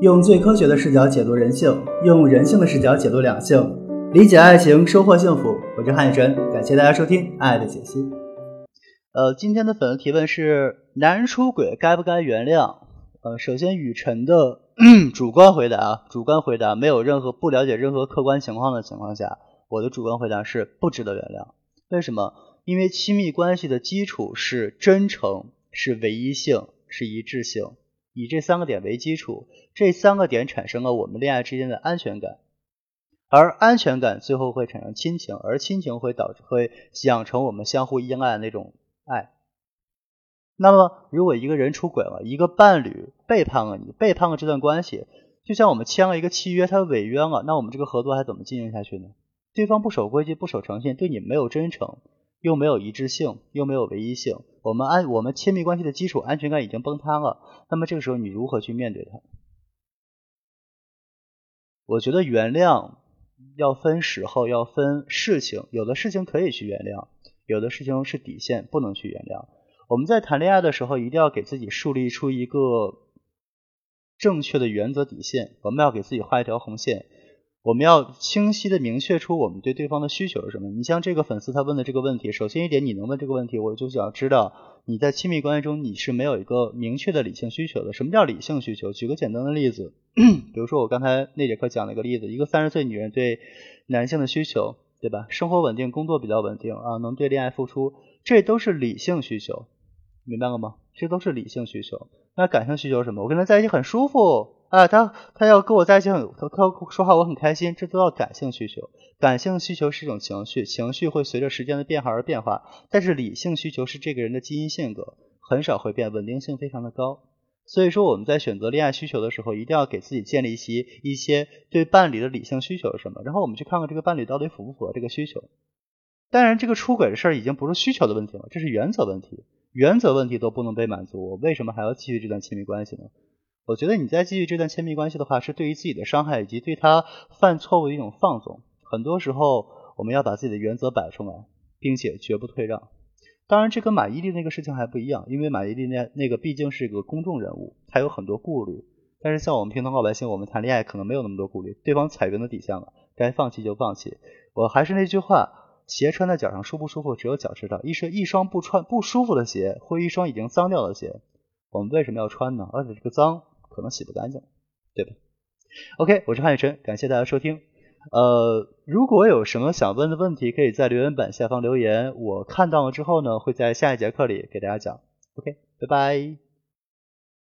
用最科学的视角解读人性，用人性的视角解读两性，理解爱情，收获幸福。我是汉宇晨，感谢大家收听《爱的解析》。呃，今天的粉丝提问是：男人出轨该不该原谅？呃，首先雨晨的 主观回答啊，主观回答没有任何不了解任何客观情况的情况下，我的主观回答是不值得原谅。为什么？因为亲密关系的基础是真诚，是唯一性，是一致性，以这三个点为基础，这三个点产生了我们恋爱之间的安全感，而安全感最后会产生亲情，而亲情会导致会养成我们相互依赖的那种爱。那么，如果一个人出轨了，一个伴侣背叛了你，背叛了这段关系，就像我们签了一个契约，他违约了，那我们这个合作还怎么进行下去呢？对方不守规矩，不守诚信，对你没有真诚。又没有一致性，又没有唯一性，我们安我们亲密关系的基础安全感已经崩塌了。那么这个时候你如何去面对它？我觉得原谅要分时候，要分事情。有的事情可以去原谅，有的事情是底线，不能去原谅。我们在谈恋爱的时候，一定要给自己树立出一个正确的原则底线。我们要给自己画一条红线。我们要清晰的明确出我们对对方的需求是什么。你像这个粉丝他问的这个问题，首先一点，你能问这个问题，我就想知道你在亲密关系中你是没有一个明确的理性需求的。什么叫理性需求？举个简单的例子，比如说我刚才那节课讲了一个例子，一个三十岁女人对男性的需求，对吧？生活稳定，工作比较稳定啊，能对恋爱付出，这都是理性需求，明白了吗？这都是理性需求。那感性需求是什么？我跟他在一起很舒服。啊，他他要跟我在一起很他他说话我很开心，这都叫感性需求。感性需求是一种情绪，情绪会随着时间的变化而变化。但是理性需求是这个人的基因性格，很少会变，稳定性非常的高。所以说我们在选择恋爱需求的时候，一定要给自己建立一些一些对伴侣的理性需求是什么，然后我们去看看这个伴侣到底符不符合这个需求。当然，这个出轨的事儿已经不是需求的问题了，这是原则问题，原则问题都不能被满足，我为什么还要继续这段亲密关系呢？我觉得你再继续这段亲密关系的话，是对于自己的伤害以及对他犯错误的一种放纵。很多时候，我们要把自己的原则摆出来，并且绝不退让。当然，这跟马伊琍那个事情还不一样，因为马伊琍那那个毕竟是一个公众人物，他有很多顾虑。但是像我们平常老百姓，我们谈恋爱可能没有那么多顾虑。对方踩原则底线了，该放弃就放弃。我还是那句话，鞋穿在脚上舒不舒服，只有脚知道。一双一双不穿不舒服的鞋，或一双已经脏掉的鞋，我们为什么要穿呢？而且这个脏。可能洗不干净，对吧？OK，我是潘雨辰，感谢大家收听。呃，如果有什么想问的问题，可以在留言板下方留言，我看到了之后呢，会在下一节课里给大家讲。OK，拜拜。